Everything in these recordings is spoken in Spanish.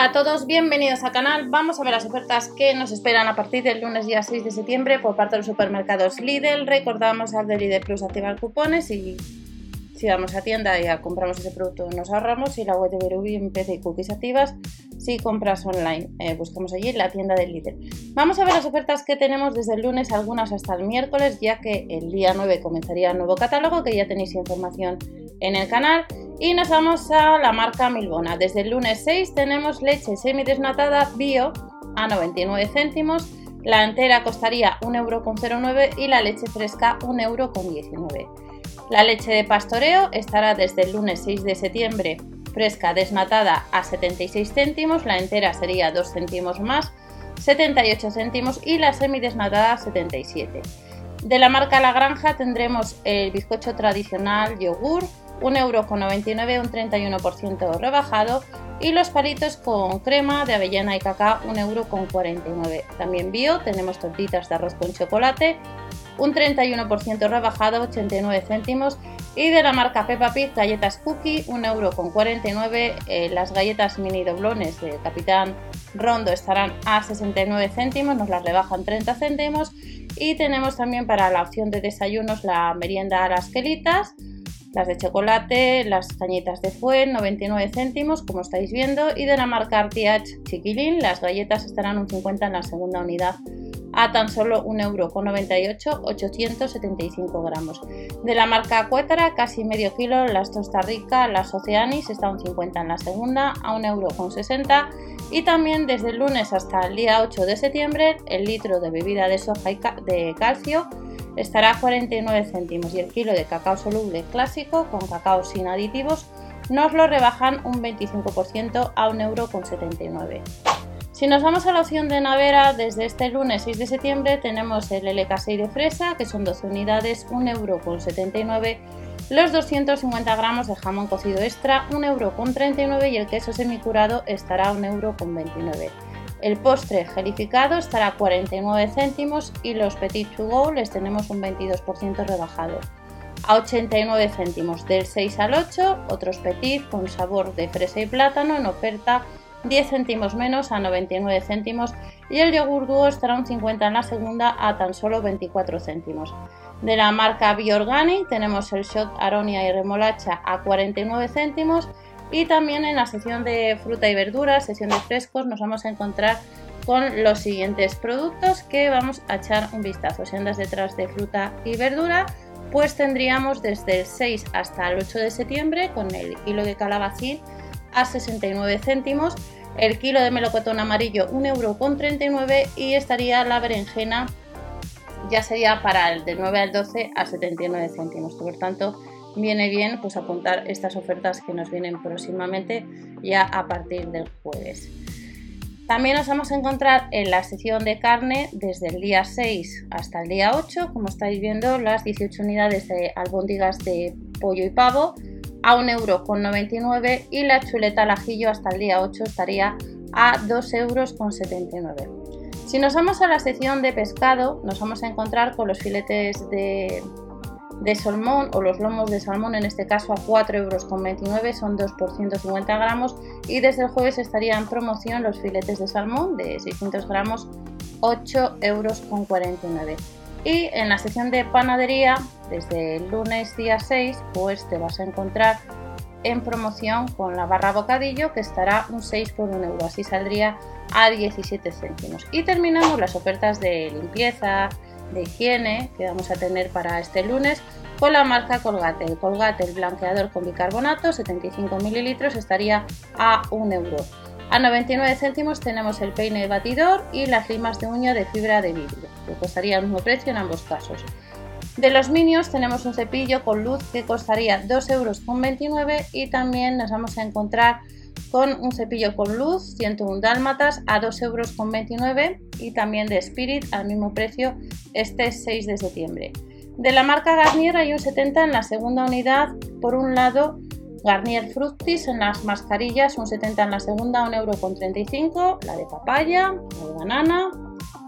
Hola a todos, bienvenidos al canal. Vamos a ver las ofertas que nos esperan a partir del lunes día 6 de septiembre por parte de los supermercados Lidl. Recordamos al de Lidl Plus activar cupones y si vamos a tienda y compramos ese producto nos ahorramos y la web de Berubi PC y cookies activas si compras online. Eh, buscamos allí la tienda del Lidl. Vamos a ver las ofertas que tenemos desde el lunes, algunas hasta el miércoles, ya que el día 9 comenzaría el nuevo catálogo, que ya tenéis información en el canal. Y nos vamos a la marca Milbona. Desde el lunes 6 tenemos leche semidesnatada bio a 99 céntimos. La entera costaría 1,09€ y la leche fresca 1,19€. La leche de pastoreo estará desde el lunes 6 de septiembre fresca desnatada a 76 céntimos, la entera sería 2 céntimos más, 78 céntimos y la semidesnatada 77. De la marca La Granja tendremos el bizcocho tradicional yogur 1,99€, un 31% rebajado y los palitos con crema de avellana y cacao 1,49€. También bio, tenemos tortitas de arroz con chocolate, un 31% rebajado, 89 céntimos. Y de la marca Peppa Pig, galletas Cookie, 1,49€. Eh, las galletas mini doblones de Capitán Rondo estarán a 69 céntimos, nos las rebajan 30 céntimos. Y tenemos también para la opción de desayunos la merienda a las quelitas las de chocolate, las cañitas de fuel, 99 céntimos, como estáis viendo, y de la marca RTH Chiquilín, las galletas estarán un 50 en la segunda unidad a tan solo 1,98€, 875 gramos. De la marca Cuétara, casi medio kilo, las Tosta Rica, las Oceanis, está un 50 en la segunda, a 1,60€ y también desde el lunes hasta el día 8 de septiembre, el litro de bebida de soja y de calcio estará a 49 céntimos y el kilo de cacao soluble clásico con cacao sin aditivos nos lo rebajan un 25% a 1,79€. Si nos vamos a la opción de Navera, desde este lunes 6 de septiembre tenemos el LK6 de fresa, que son 12 unidades, 1,79€, los 250 gramos de jamón cocido extra, 1,39€ y el queso semicurado estará a 1,29€. El postre gelificado estará a 49 céntimos y los Petit to go les tenemos un 22% rebajado. A 89 céntimos del 6 al 8, otros Petit con sabor de fresa y plátano en oferta 10 céntimos menos a 99 céntimos y el yogur dúo estará un 50 en la segunda a tan solo 24 céntimos. De la marca Biorganic tenemos el shot aronia y remolacha a 49 céntimos y también en la sección de fruta y verduras, sección de frescos, nos vamos a encontrar con los siguientes productos que vamos a echar un vistazo. Si andas detrás de fruta y verdura, pues tendríamos desde el 6 hasta el 8 de septiembre con el kilo de calabacín a 69 céntimos, el kilo de melocotón amarillo 1,39€ y estaría la berenjena ya sería para el de 9 al 12 a 79 céntimos. Por tanto, viene bien pues apuntar estas ofertas que nos vienen próximamente ya a partir del jueves. También nos vamos a encontrar en la sección de carne desde el día 6 hasta el día 8, como estáis viendo, las 18 unidades de albóndigas de pollo y pavo a 1,99€ y la chuleta al ajillo hasta el día 8 estaría a 2,79€. Si nos vamos a la sección de pescado, nos vamos a encontrar con los filetes de de salmón o los lomos de salmón en este caso a 4,29 euros, son 2 por 150 gramos y desde el jueves estaría en promoción los filetes de salmón de 600 gramos 8,49 euros. Y en la sección de panadería, desde el lunes día 6, pues te vas a encontrar en promoción con la barra bocadillo que estará un 6 por 1 euro, así saldría a 17 céntimos. Y terminamos las ofertas de limpieza, de higiene que vamos a tener para este lunes con la marca Colgate. El Colgate, el blanqueador con bicarbonato, 75 mililitros, estaría a 1 euro. A 99 céntimos tenemos el peine de batidor y las limas de uña de fibra de vidrio, que costaría el mismo precio en ambos casos. De los Minions tenemos un cepillo con luz que costaría 2,29 euros y también nos vamos a encontrar con un cepillo con luz 101 dálmatas a 2,29 euros y también de Spirit al mismo precio este 6 de septiembre. De la marca Garnier hay un 70 en la segunda unidad. Por un lado, Garnier Fructis en las mascarillas, un 70 en la segunda, 1,35€, la de papaya, la de banana,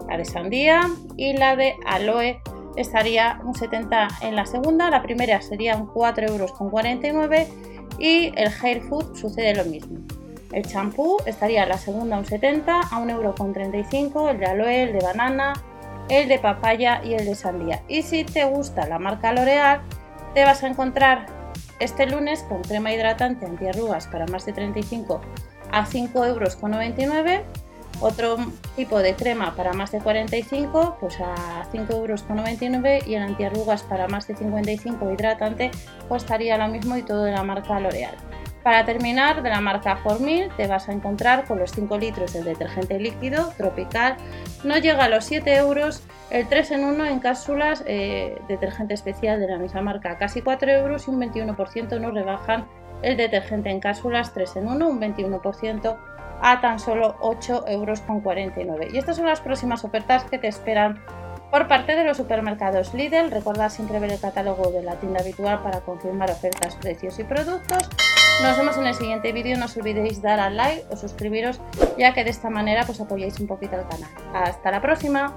la de sandía y la de aloe estaría un 70 en la segunda, la primera sería un 4,49€ y el Hair Food sucede lo mismo. El champú estaría la segunda un 70, a 1,35€, el de aloe, el de banana, el de papaya y el de sandía. Y si te gusta la marca L'Oreal, te vas a encontrar este lunes con crema hidratante antiarrugas para más de 35 a 5,99€, otro tipo de crema para más de 45 pues a 5,99€ y el antiarrugas para más de 55 hidratante costaría lo mismo y todo de la marca L'Oreal. Para terminar, de la marca Formil te vas a encontrar con los 5 litros del detergente líquido tropical. No llega a los 7 euros, el 3 en 1 en cápsulas, eh, detergente especial de la misma marca, casi 4 euros y un 21% nos rebajan el detergente en cápsulas 3 en 1, un 21% a tan solo 8 euros con 49. Y estas son las próximas ofertas que te esperan por parte de los supermercados Lidl. Recordad siempre ver el catálogo de la tienda habitual para confirmar ofertas, precios y productos. Nos vemos en el siguiente vídeo, no os olvidéis dar al like o suscribiros ya que de esta manera pues apoyáis un poquito al canal. Hasta la próxima.